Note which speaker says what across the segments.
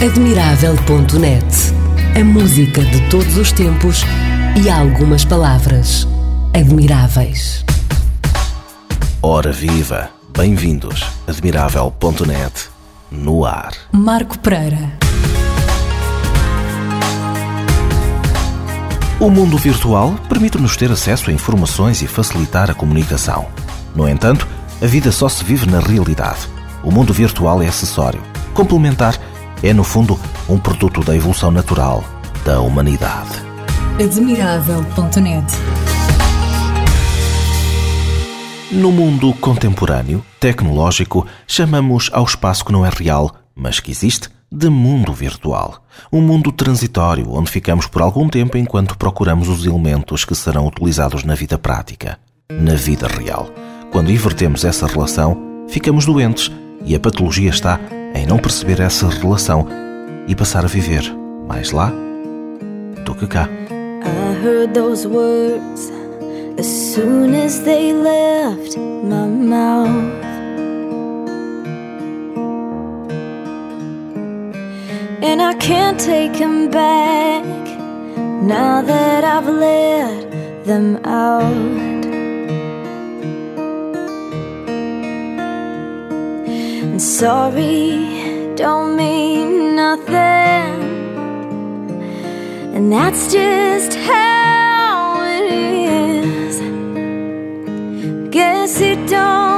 Speaker 1: Admirável.net A música de todos os tempos e algumas palavras admiráveis.
Speaker 2: Ora viva! Bem-vindos! Admirável.net no ar.
Speaker 3: Marco Pereira.
Speaker 2: O mundo virtual permite-nos ter acesso a informações e facilitar a comunicação. No entanto, a vida só se vive na realidade. O mundo virtual é acessório, complementar é, no fundo, um produto da evolução natural da humanidade.
Speaker 3: Admirável.net
Speaker 2: No mundo contemporâneo, tecnológico, chamamos ao espaço que não é real, mas que existe, de mundo virtual. Um mundo transitório onde ficamos por algum tempo enquanto procuramos os elementos que serão utilizados na vida prática, na vida real. Quando invertemos essa relação, ficamos doentes e a patologia está em não perceber essa relação e passar a viver mais lá do que cá.
Speaker 4: I heard those words as soon as they left my mouth. And I can't take them back now that I've let them out. Sorry don't mean nothing. And that's just how it is. Guess it don't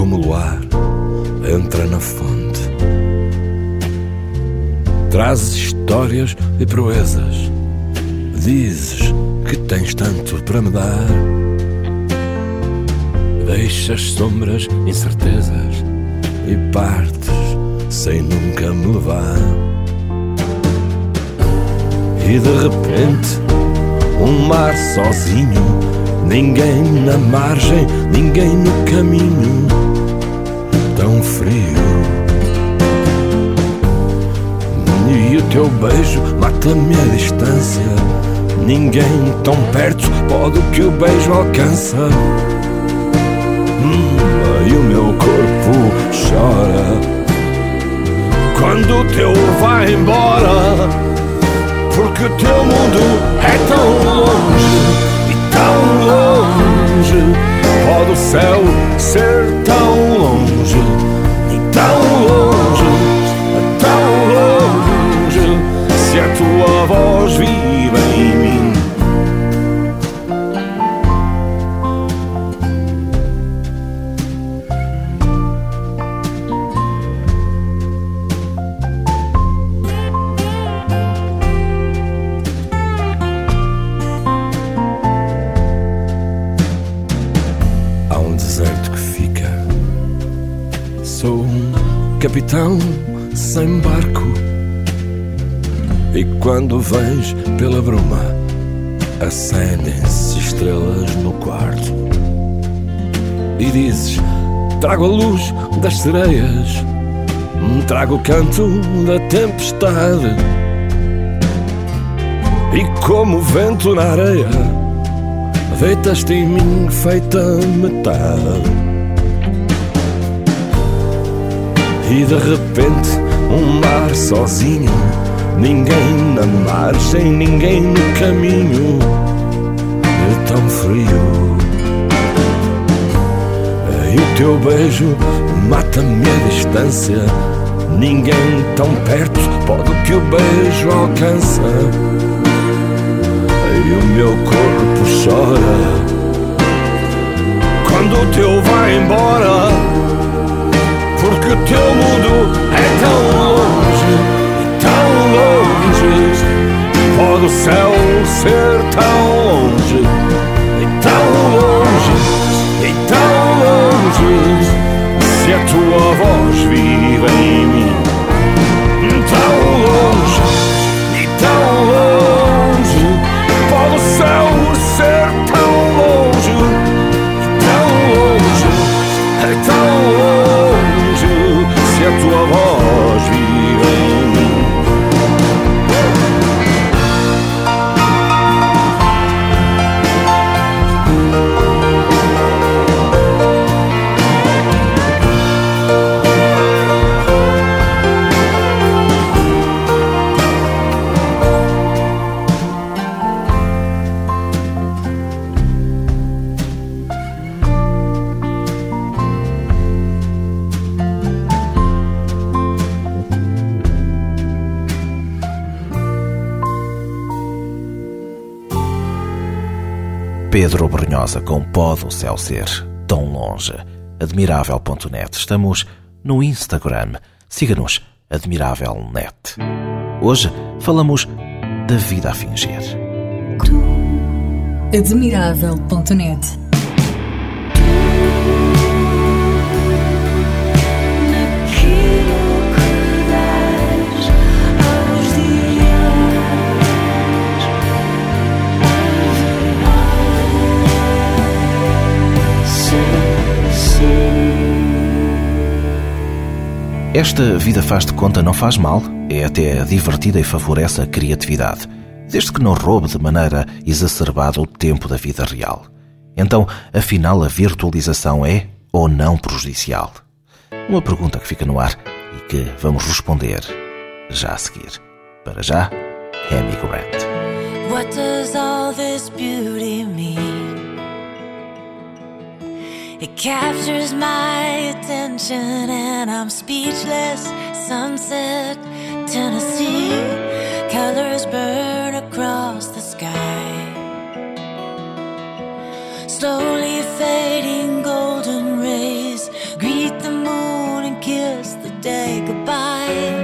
Speaker 3: como o luar entra na fonte. Trazes histórias e proezas. Dizes que tens tanto para me dar. Deixas sombras, incertezas e partes sem nunca me levar. E de repente, um mar sozinho, ninguém na margem, ninguém no caminho, tão frio. E o teu beijo mata-me a distância. Ninguém tão perto pode o que o beijo alcança. Hum, e o meu corpo chora quando o teu vai embora. Porque o teu mundo é tão longe longe. Pode o céu ser tão longe tão longe, tão longe. Se a tua voz vive em mim. Capitão sem barco. E quando vens pela bruma, acendem-se estrelas no quarto. E dizes: Trago a luz das sereias, trago o canto da tempestade. E como o vento na areia, deitas-te em mim feita metade. E de repente um mar sozinho Ninguém na margem, ninguém no caminho É tão frio. E o teu beijo mata-me a distância Ninguém tão perto pode que o beijo alcança. E o meu corpo chora Quando o teu vai embora porque o teu mundo é tão longe, tão longe. Pode o céu ser tão longe, tão longe, tão longe. Se a tua voz vive em mim,
Speaker 2: Pedro Brunhosa com Pode o Céu Ser Tão Longe. Admirável.net. Estamos no Instagram. Siga-nos, Admirável.net. Hoje falamos da vida a fingir.
Speaker 1: Admirável.net
Speaker 2: Esta vida faz de conta não faz mal, é até divertida e favorece a criatividade, desde que não roube de maneira exacerbada o tempo da vida real. Então, afinal, a virtualização é ou não prejudicial? Uma pergunta que fica no ar e que vamos responder já a seguir. Para já, Amy Grant. What does all this beauty mean? It captures my attention and I'm speechless. Sunset, Tennessee, colors burn across the sky.
Speaker 5: Slowly fading golden rays greet the moon and kiss the day goodbye.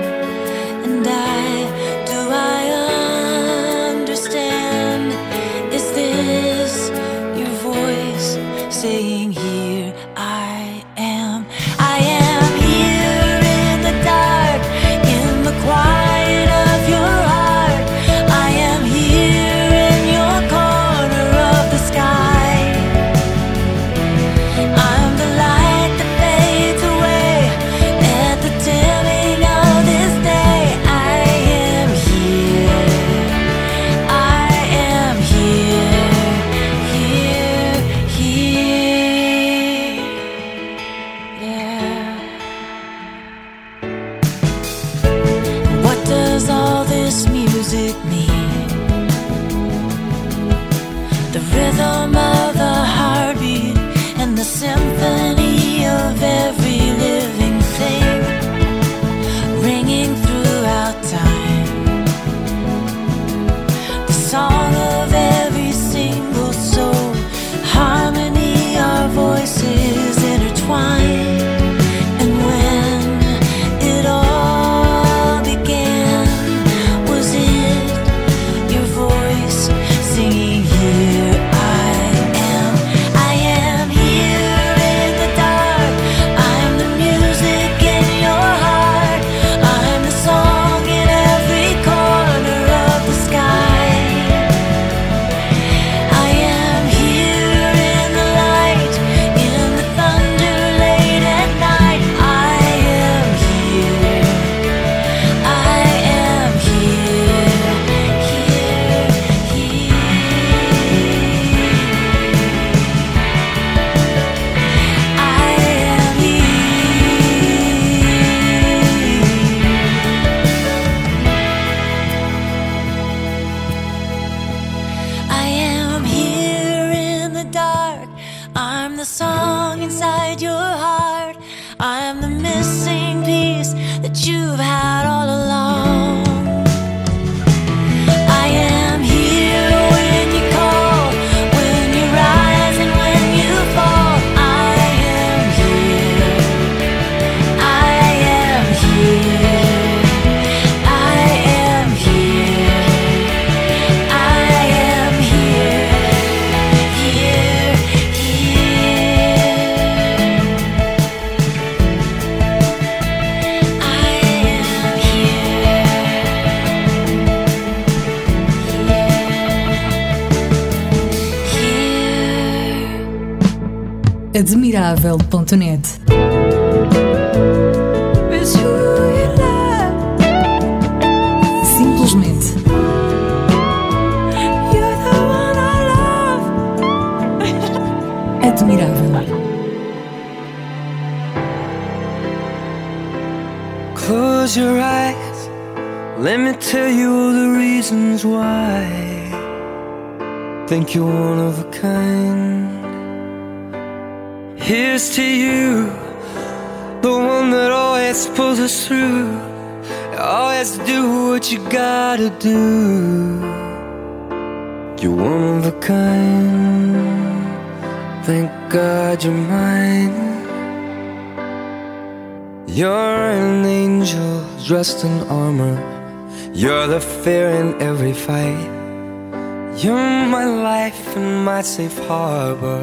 Speaker 6: Admirável.net
Speaker 5: It's who.
Speaker 6: Simplesmente
Speaker 5: You're the one I love.
Speaker 6: admirável.
Speaker 7: Close your eyes. Let me tell you all the reasons why. Think you're one of a kind. Here's to you, the one that always pulls us through. Always do what you gotta do. You're one of a kind. Thank God you're mine. You're an angel dressed in armor. You're the fear in every fight. You're my life and my safe harbor,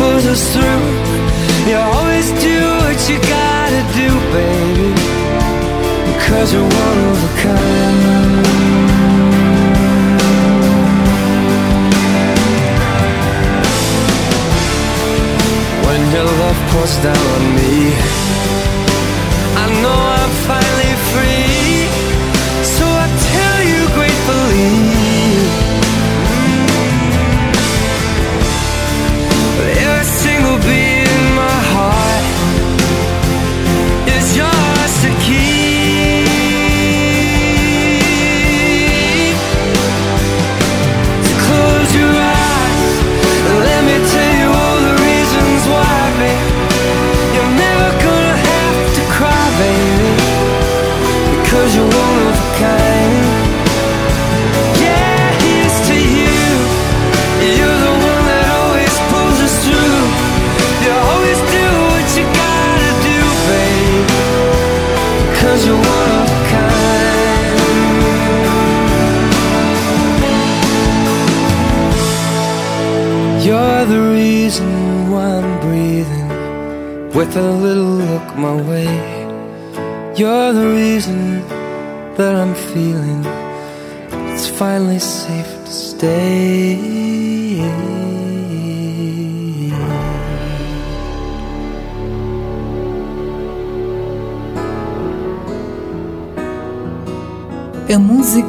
Speaker 7: pulls us through. You always do what you gotta do, baby. Cause you're one of a kind When your love pours down on me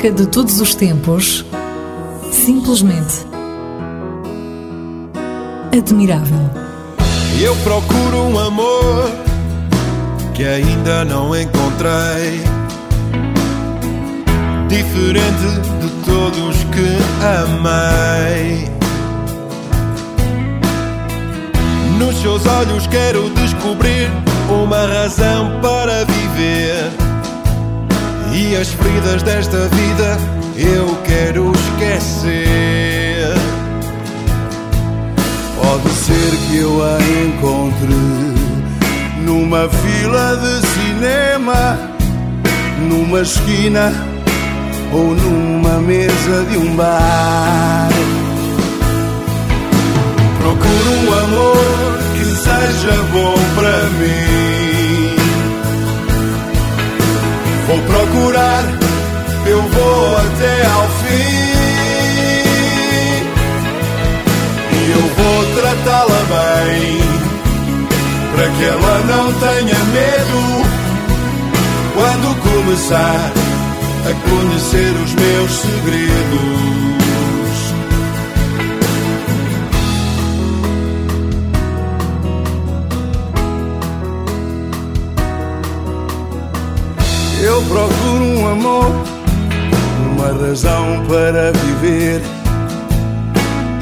Speaker 6: música de todos os tempos, simplesmente admirável.
Speaker 8: Eu procuro um amor que ainda não encontrei. Diferente de todos que amei. Nos seus olhos quero descobrir uma razão para viver. E as feridas desta vida eu quero esquecer.
Speaker 9: Pode ser que eu a encontre numa fila de cinema, numa esquina ou numa mesa de um bar.
Speaker 8: Procuro um amor que seja bom para mim. Vou procurar, eu vou até ao fim. E eu vou tratá-la bem, para que ela não tenha medo. Quando começar a conhecer os meus segredos.
Speaker 9: Eu procuro um amor, uma razão para viver.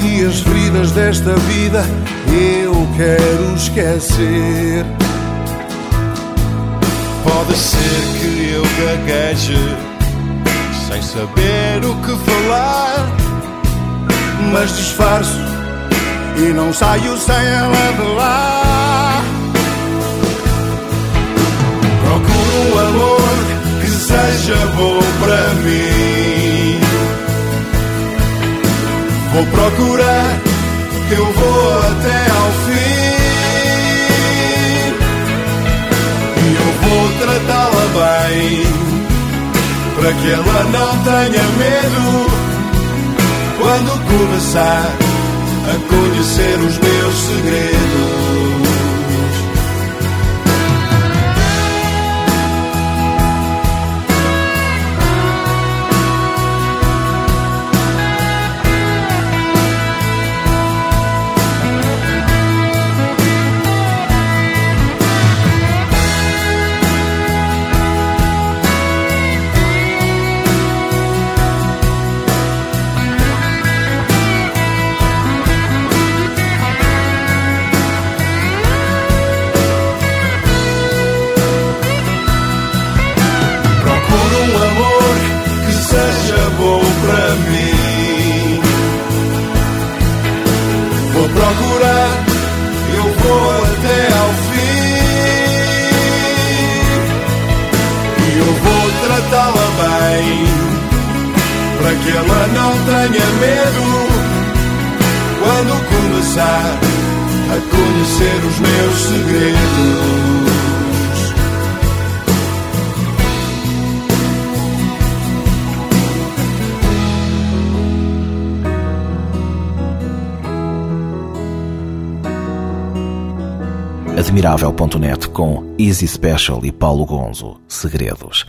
Speaker 9: E as feridas desta vida eu quero esquecer.
Speaker 8: Pode ser que eu gagueje sem saber o que falar,
Speaker 9: Mas disfarço e não saio sem ela de lá.
Speaker 8: procuro um amor seja bom para mim. Vou procurar, eu vou até ao fim. E eu vou tratá-la bem, para que ela não tenha medo. Quando começar a conhecer os meus segredos. mas não tenha medo quando começar a conhecer os meus segredos.
Speaker 2: Admirável.net com Easy Special e Paulo Gonzo, Segredos.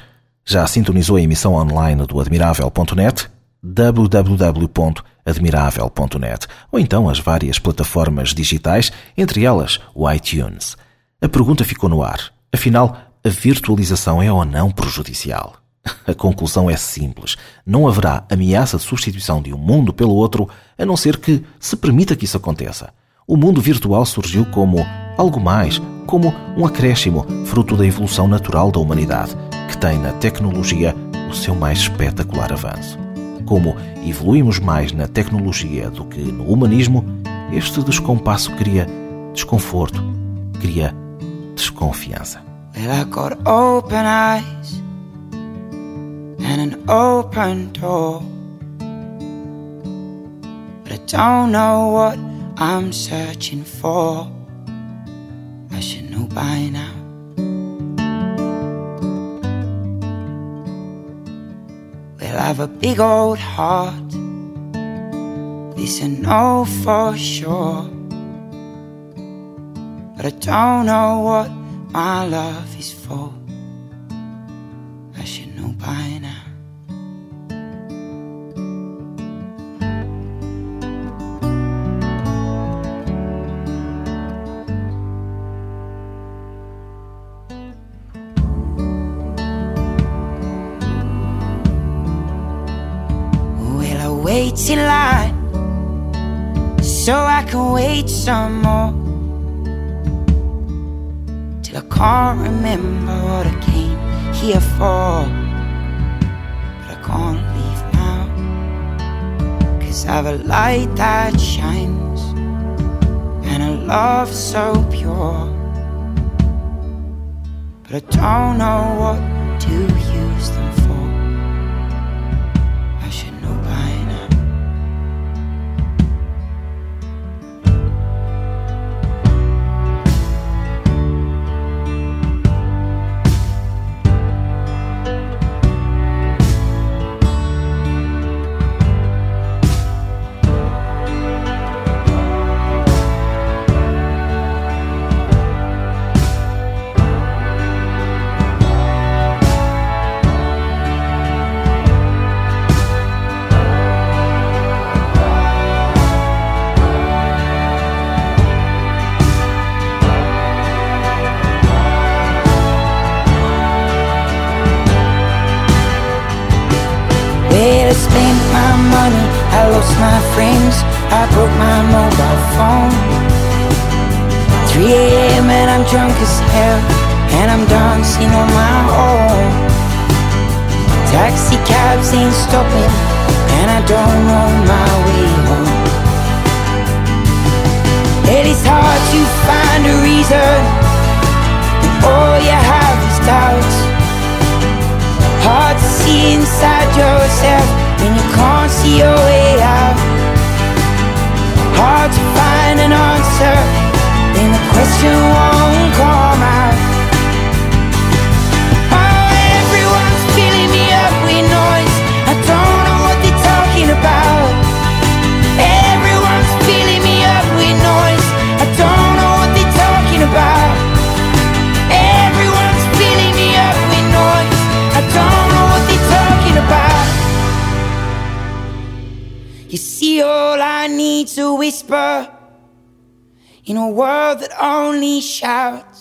Speaker 2: Já sintonizou a emissão online do Admirável.net? www.admirável.net ou então as várias plataformas digitais, entre elas o iTunes. A pergunta ficou no ar. Afinal, a virtualização é ou não prejudicial? A conclusão é simples. Não haverá ameaça de substituição de um mundo pelo outro, a não ser que se permita que isso aconteça. O mundo virtual surgiu como algo mais, como um acréscimo, fruto da evolução natural da humanidade, que tem na tecnologia o seu mais espetacular avanço. Como evoluímos mais na tecnologia do que no humanismo, este descompasso cria desconforto, cria desconfiança.
Speaker 10: Well, I got open eyes and an open door. But I don't know what I'm searching for. I should know by now. Well, I have a big old heart. This I know for sure. But I don't know what my love is for. I wait in line so I can wait some more till I can't remember what I came here for. But I can't leave now, cause I've a light that shines and a love so pure. But I don't know what to use them for. I need's a whisper in a world that only shouts.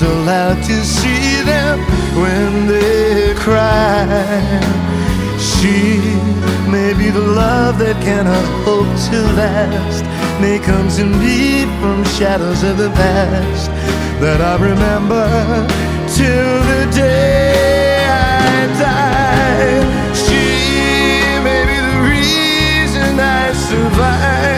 Speaker 11: One's allowed to see them when they cry. She may be the love that cannot hope to last. May come to me from shadows of the past that I remember till the day I die. She may be the reason I survive,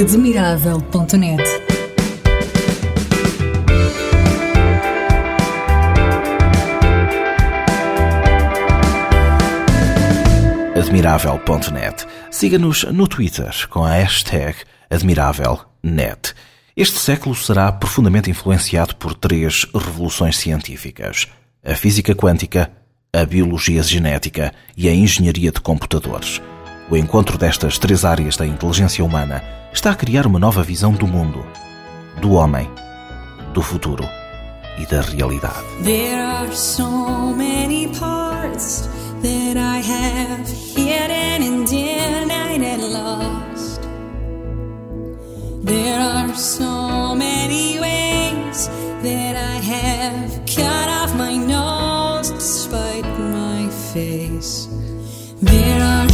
Speaker 6: Admirável.net
Speaker 2: admirável.net. Siga-nos no Twitter com a hashtag admirávelnet. Este século será profundamente influenciado por três revoluções científicas: a física quântica, a biologia genética e a engenharia de computadores. O encontro destas três áreas da inteligência humana está a criar uma nova visão do mundo, do homem, do futuro e da realidade.
Speaker 5: There are so many parts that I have hidden and denied and lost. There are so many ways that I have cut off my nose despite my face. There are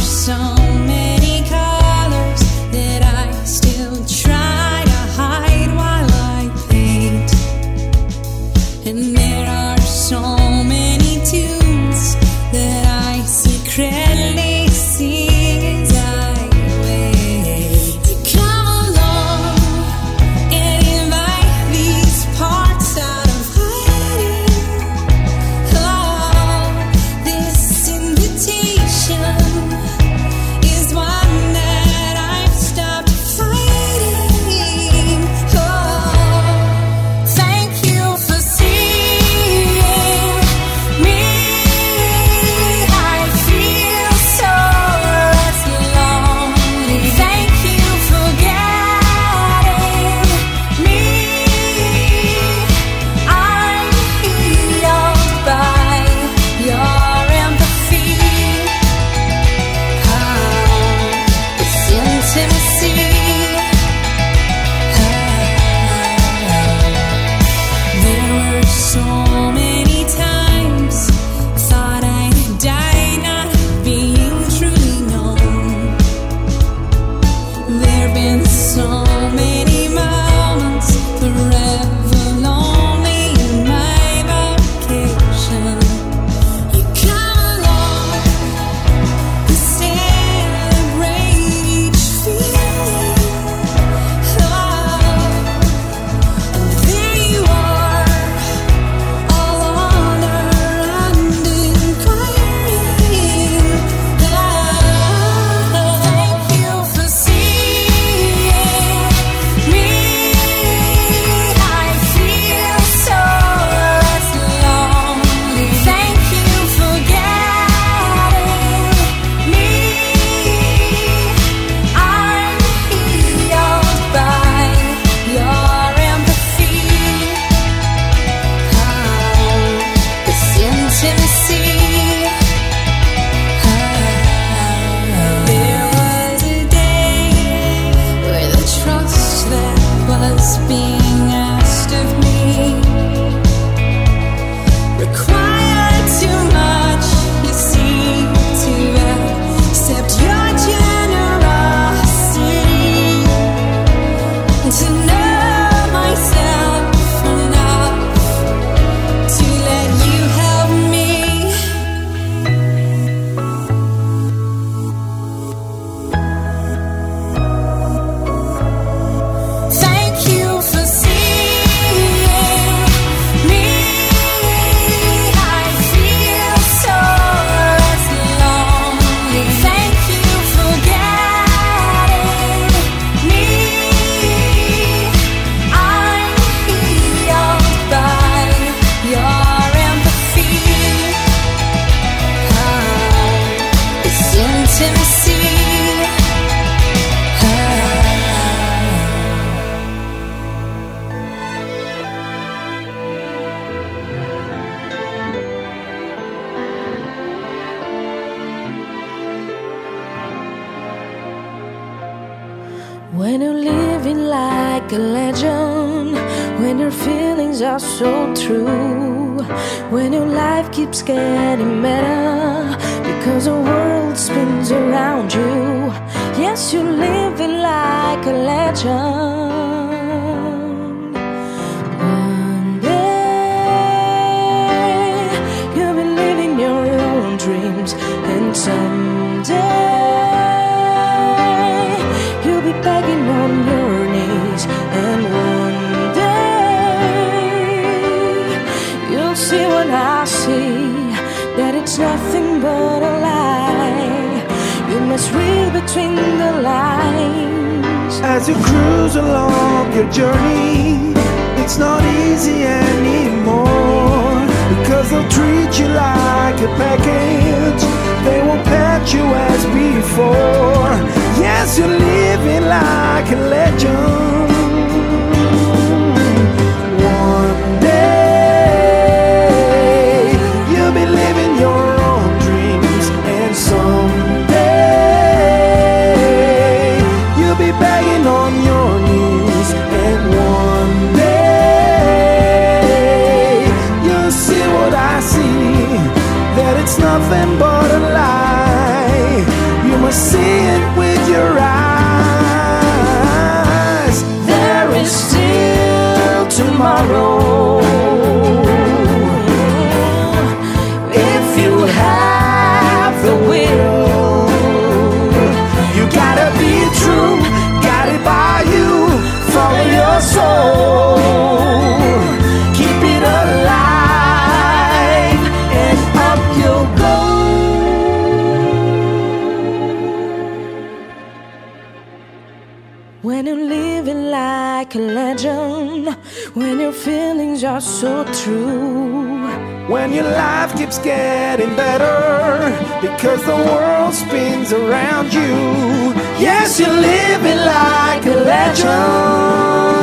Speaker 5: see what I see that it's nothing but a lie. You must read between the lines.
Speaker 12: As you cruise along your journey, it's not easy anymore. Because they'll treat you like a package, they won't pat you as before. Yes, you're living like a legend.
Speaker 5: Are so true.
Speaker 12: When your life keeps getting better, because the world spins around you. Yes, you're living like a legend.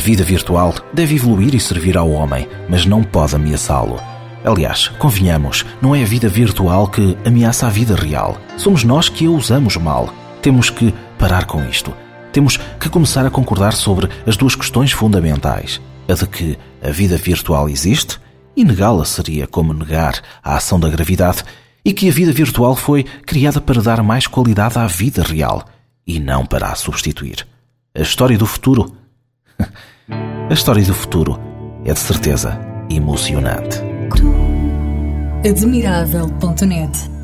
Speaker 2: Vida virtual deve evoluir e servir ao homem, mas não pode ameaçá-lo. Aliás, convenhamos, não é a vida virtual que ameaça a vida real. Somos nós que a usamos mal. Temos que parar com isto. Temos que começar a concordar sobre as duas questões fundamentais: a de que a vida virtual existe, e negá-la seria como negar a ação da gravidade, e que a vida virtual foi criada para dar mais qualidade à vida real e não para a substituir. A história do futuro a história do futuro é de certeza emocionante.
Speaker 6: Admirável.net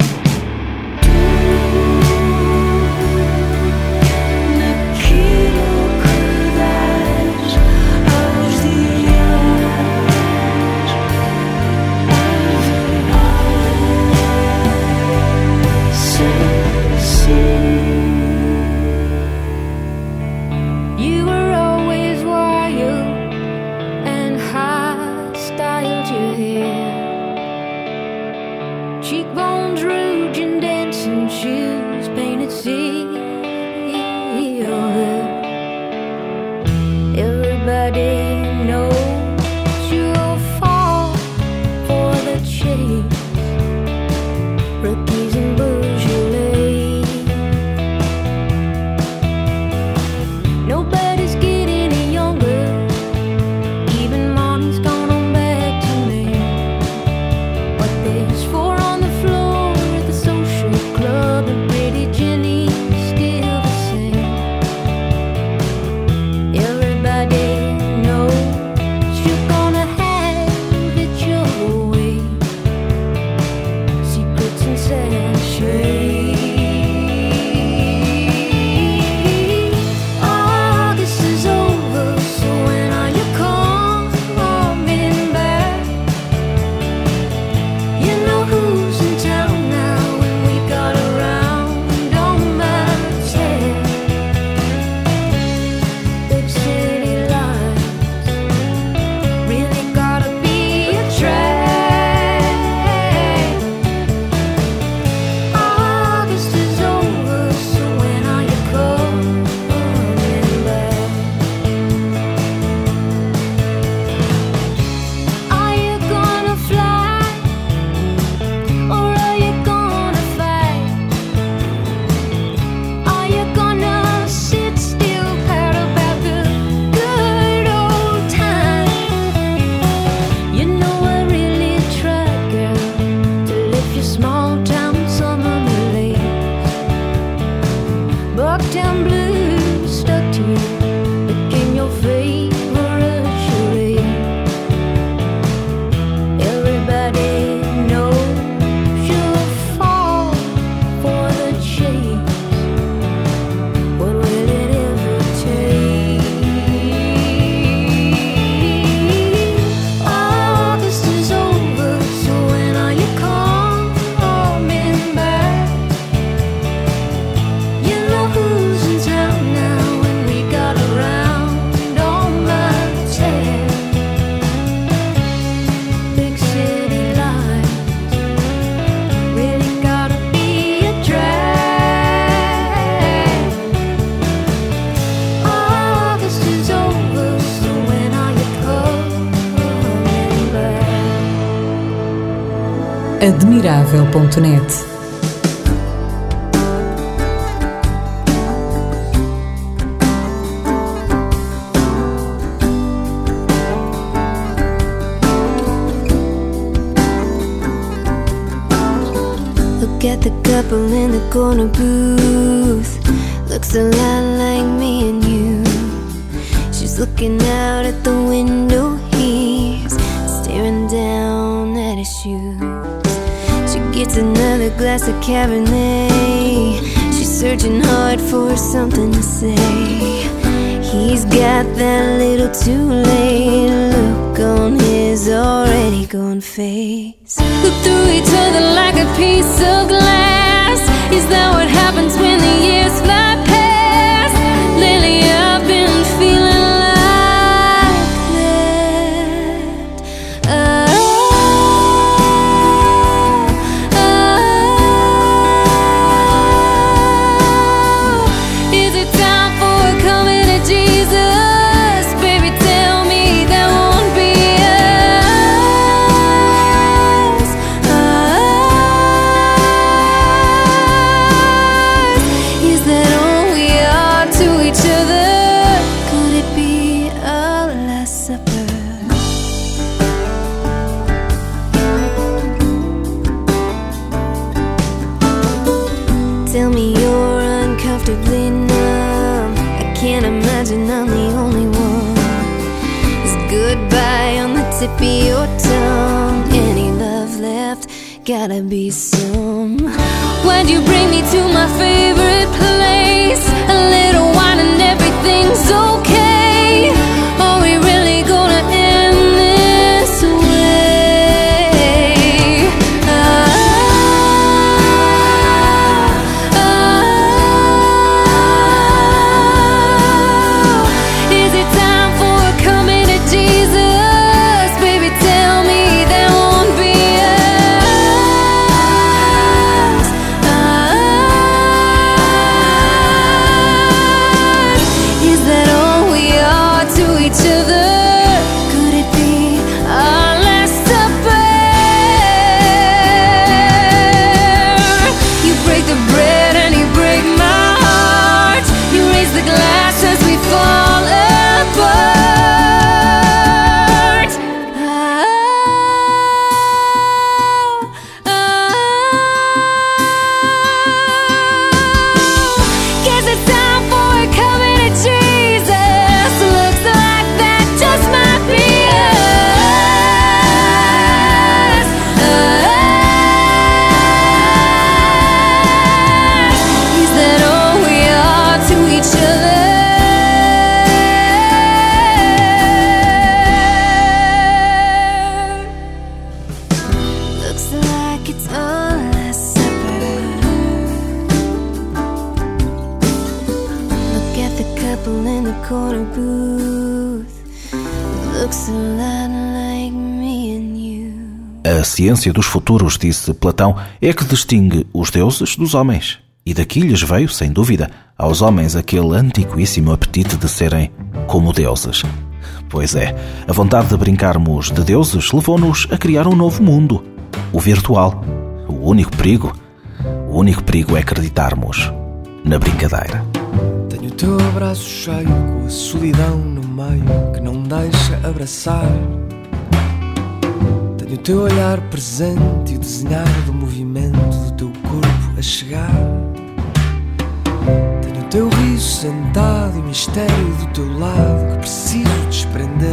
Speaker 5: Look at the couple in the corner booth. Looks a lot like me and you. She's looking out at the window. He's staring down at his shoes. Another glass of Cabernet. She's searching hard for something to say. He's got that little too late look on his already gone face. Look through each other like a piece of glass. Is that what happens when the years fly past? Lately I've been feeling
Speaker 2: Dos futuros, disse Platão, é que distingue os deuses dos homens. E daqui lhes veio, sem dúvida, aos homens aquele antiquíssimo apetite de serem como deuses. Pois é, a vontade de brincarmos de deuses levou-nos a criar um novo mundo, o virtual. O único perigo, o único perigo é acreditarmos na brincadeira.
Speaker 7: Tenho o teu abraço cheio com a solidão no meio que não deixa abraçar. Tenho o teu olhar presente e o desenhar do movimento do teu corpo a chegar. Tenho o teu riso sentado e o mistério do teu lado que preciso desprender.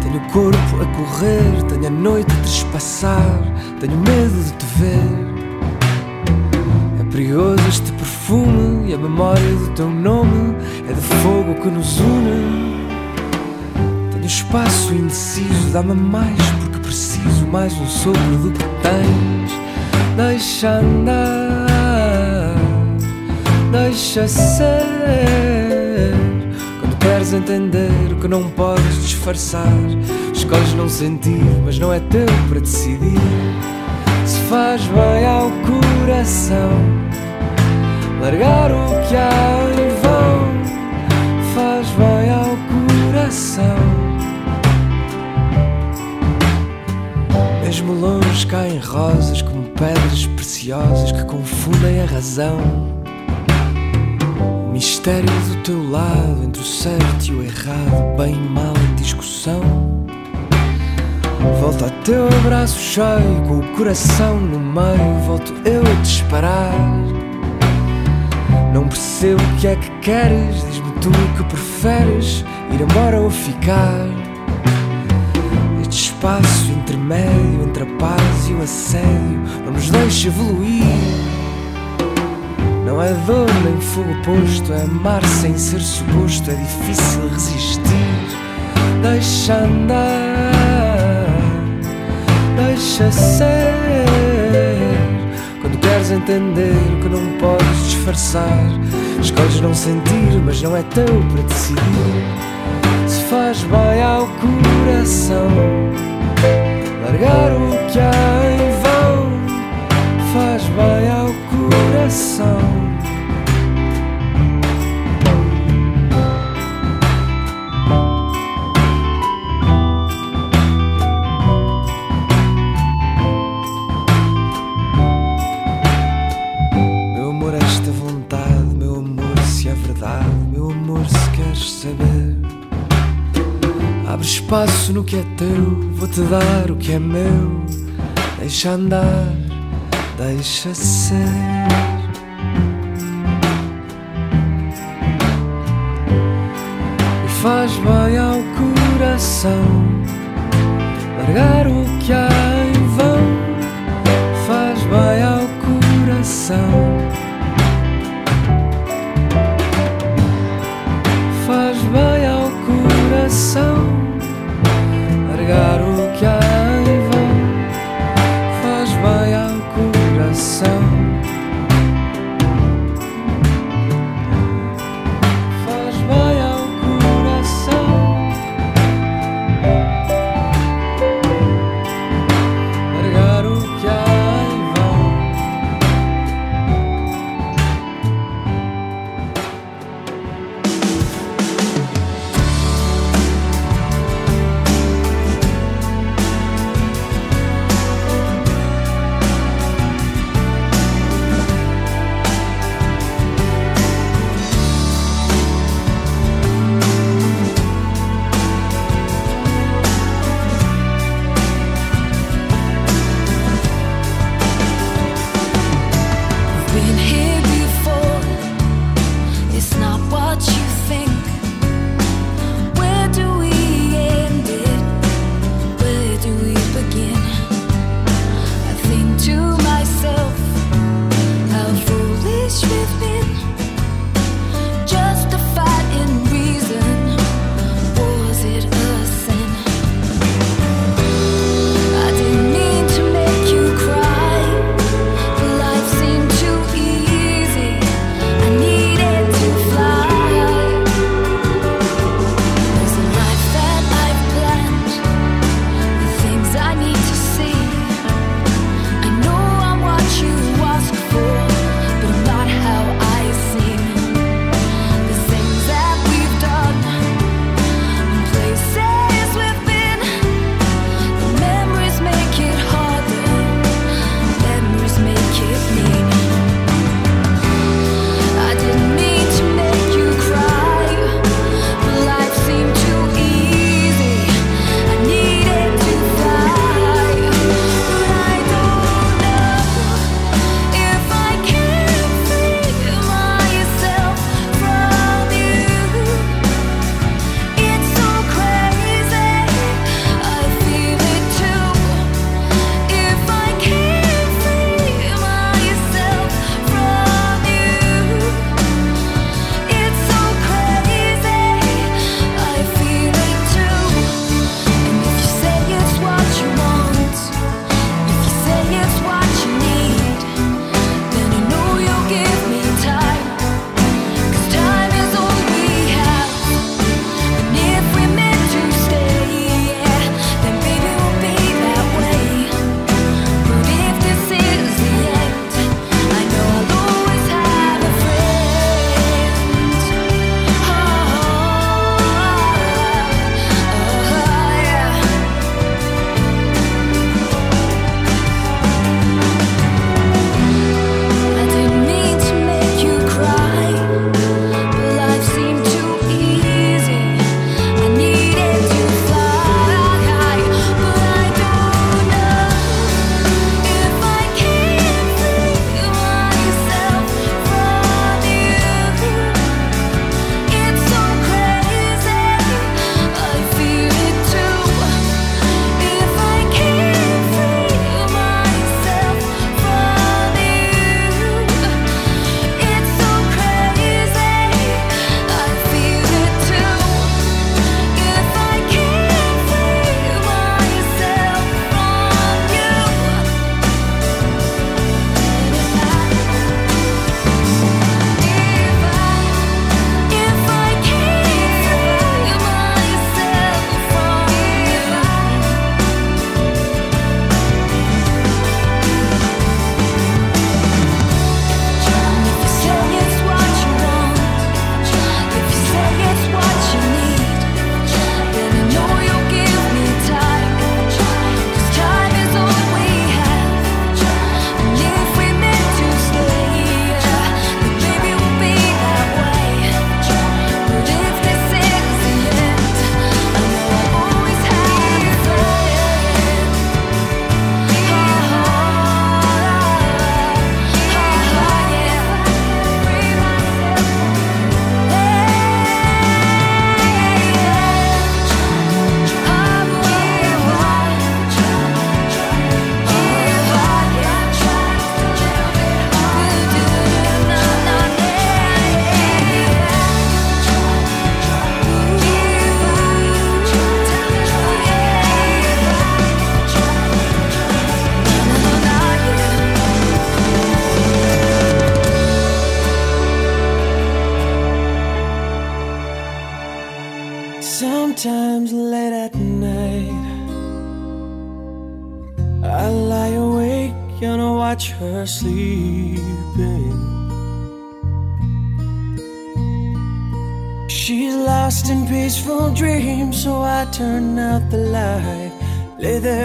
Speaker 7: Tenho o corpo a correr, tenho a noite a trespassar, tenho medo de te ver. É perigoso este perfume e a memória do teu nome é de fogo que nos une. Espaço indeciso, dá-me mais porque preciso mais um sopro do que tens. Deixa andar, deixa ser. Quando queres entender o que não podes disfarçar, escolhes não sentir, mas não é teu para decidir. Se faz bem ao coração, largar o que há em vão, Mesmo longe caem rosas como pedras preciosas que confundem a razão. O mistério do teu lado, entre o certo e o errado, bem e mal em discussão. Volta ao teu abraço cheio, com o coração no meio, volto eu a disparar. Não percebo o que é que queres, diz-me tu o que preferes, ir embora ou ficar. Espaço intermédio entre a paz e o assédio não nos deixa evoluir. Não é dor nem fogo posto, é amar sem ser suposto, é difícil resistir. Deixa andar, deixa ser. Quando queres entender que não podes disfarçar, escolhes não sentir, mas não é teu para decidir. Se faz bem ao coração, largar o que há em vão, faz bem ao coração. No que é teu, vou-te dar o que é meu. Deixa andar, deixa ser. E faz bem ao coração largar o que há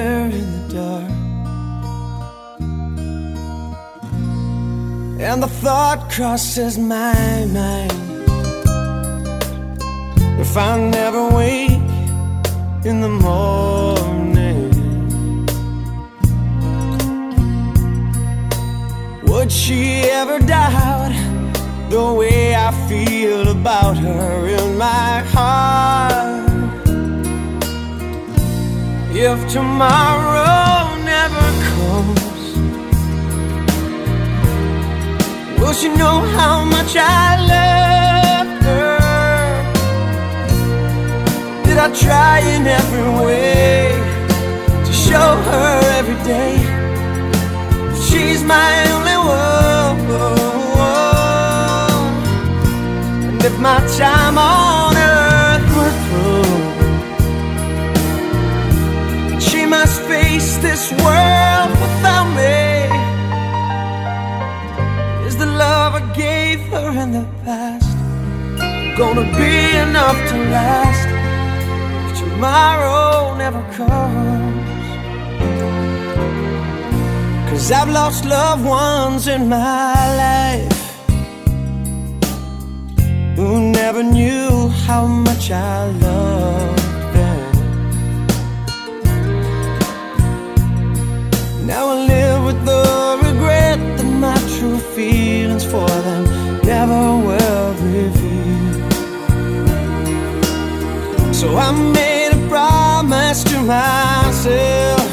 Speaker 13: there in the dark. And the thought crosses my mind If I never wake in the morning Would she ever doubt the way I feel about her in my heart? If tomorrow never comes Will she know how much I love her? Did I try in every way to show her every day she's my only one? And if my time on face this world without me. Is the love I gave her in the past gonna be enough to last? If tomorrow never comes? Cause I've lost loved ones in my life who never knew how much I loved Now I live with the regret that my true feelings for them never will reveal. So I made a promise to myself.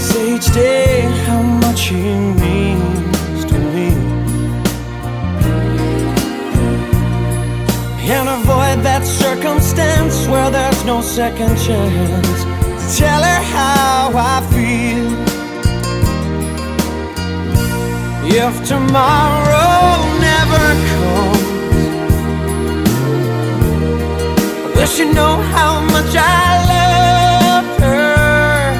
Speaker 13: Say each day how much he means to me. And avoid that circumstance where there's no second chance. Tell her how I feel. If tomorrow never comes, will you know how much I love her?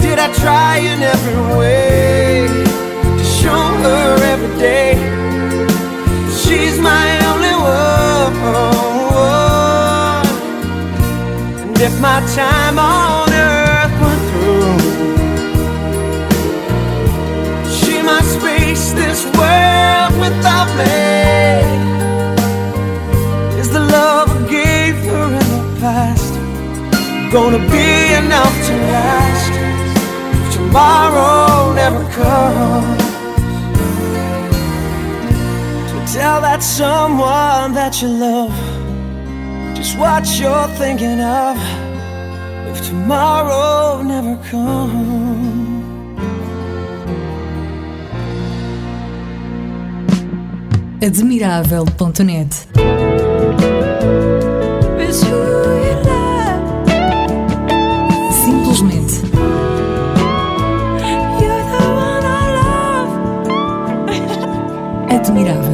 Speaker 13: Did I try in every way to show her every day she's my only one? My time on earth went through, she must face this world without me. Is the love I gave her in the past gonna be enough to last if tomorrow never comes? So tell that someone that you love just what you're thinking of tomorrow never comes.
Speaker 5: Admirável.net. Simplesmente admirável.